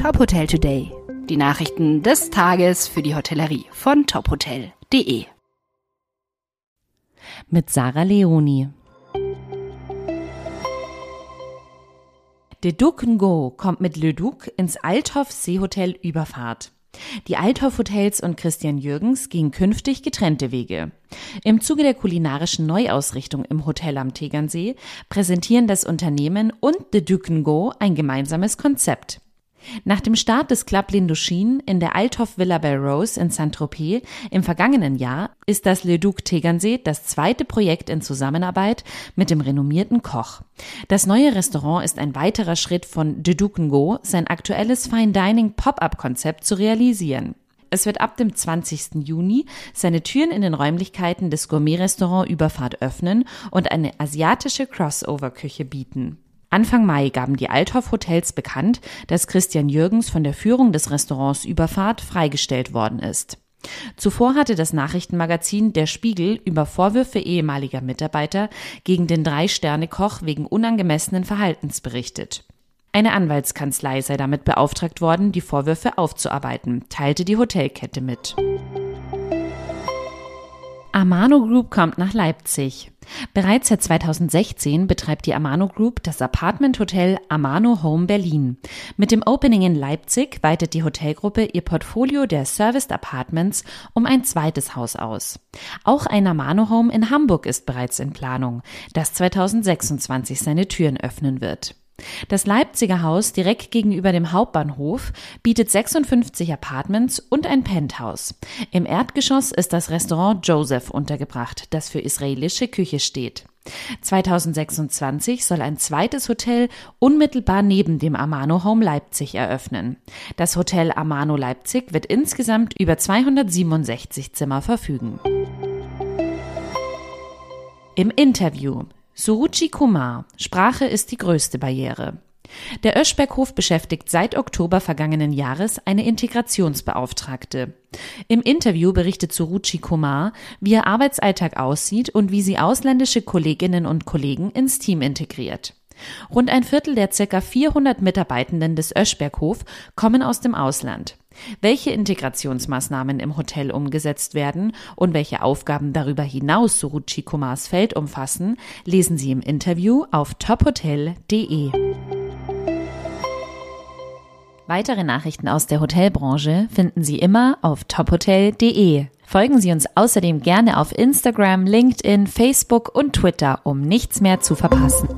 Top Hotel Today. Die Nachrichten des Tages für die Hotellerie von tophotel.de. Mit Sarah Leoni. De Duc Ngo kommt mit Le Duc ins Althoff Seehotel Überfahrt. Die Althoff Hotels und Christian Jürgens gehen künftig getrennte Wege. Im Zuge der kulinarischen Neuausrichtung im Hotel am Tegernsee präsentieren das Unternehmen und The Duc Ngo ein gemeinsames Konzept. Nach dem Start des Club Lindochine in der Althoff Villa Belrose in Saint-Tropez im vergangenen Jahr ist das Le Duc Tegernsee das zweite Projekt in Zusammenarbeit mit dem renommierten Koch. Das neue Restaurant ist ein weiterer Schritt von De Duc Ngo, sein aktuelles Fine Dining Pop-up Konzept zu realisieren. Es wird ab dem 20. Juni seine Türen in den Räumlichkeiten des Gourmet-Restaurant Überfahrt öffnen und eine asiatische Crossover-Küche bieten. Anfang Mai gaben die Althoff Hotels bekannt, dass Christian Jürgens von der Führung des Restaurants Überfahrt freigestellt worden ist. Zuvor hatte das Nachrichtenmagazin Der Spiegel über Vorwürfe ehemaliger Mitarbeiter gegen den Drei-Sterne-Koch wegen unangemessenen Verhaltens berichtet. Eine Anwaltskanzlei sei damit beauftragt worden, die Vorwürfe aufzuarbeiten, teilte die Hotelkette mit. Amano Group kommt nach Leipzig. Bereits seit 2016 betreibt die Amano Group das Apartment-Hotel Amano Home Berlin. Mit dem Opening in Leipzig weitet die Hotelgruppe ihr Portfolio der Serviced Apartments um ein zweites Haus aus. Auch ein Amano Home in Hamburg ist bereits in Planung, das 2026 seine Türen öffnen wird. Das Leipziger Haus direkt gegenüber dem Hauptbahnhof bietet 56 Apartments und ein Penthouse. Im Erdgeschoss ist das Restaurant Joseph untergebracht, das für israelische Küche steht. 2026 soll ein zweites Hotel unmittelbar neben dem Amano Home Leipzig eröffnen. Das Hotel Amano Leipzig wird insgesamt über 267 Zimmer verfügen. Im Interview Suruchi Kumar. Sprache ist die größte Barriere. Der Öschberghof beschäftigt seit Oktober vergangenen Jahres eine Integrationsbeauftragte. Im Interview berichtet Suruchi Kumar, wie ihr Arbeitsalltag aussieht und wie sie ausländische Kolleginnen und Kollegen ins Team integriert. Rund ein Viertel der ca. 400 Mitarbeitenden des Öschberghof kommen aus dem Ausland. Welche Integrationsmaßnahmen im Hotel umgesetzt werden und welche Aufgaben darüber hinaus Suruchi Kumars Feld umfassen, lesen Sie im Interview auf tophotel.de. Weitere Nachrichten aus der Hotelbranche finden Sie immer auf tophotel.de. Folgen Sie uns außerdem gerne auf Instagram, LinkedIn, Facebook und Twitter, um nichts mehr zu verpassen.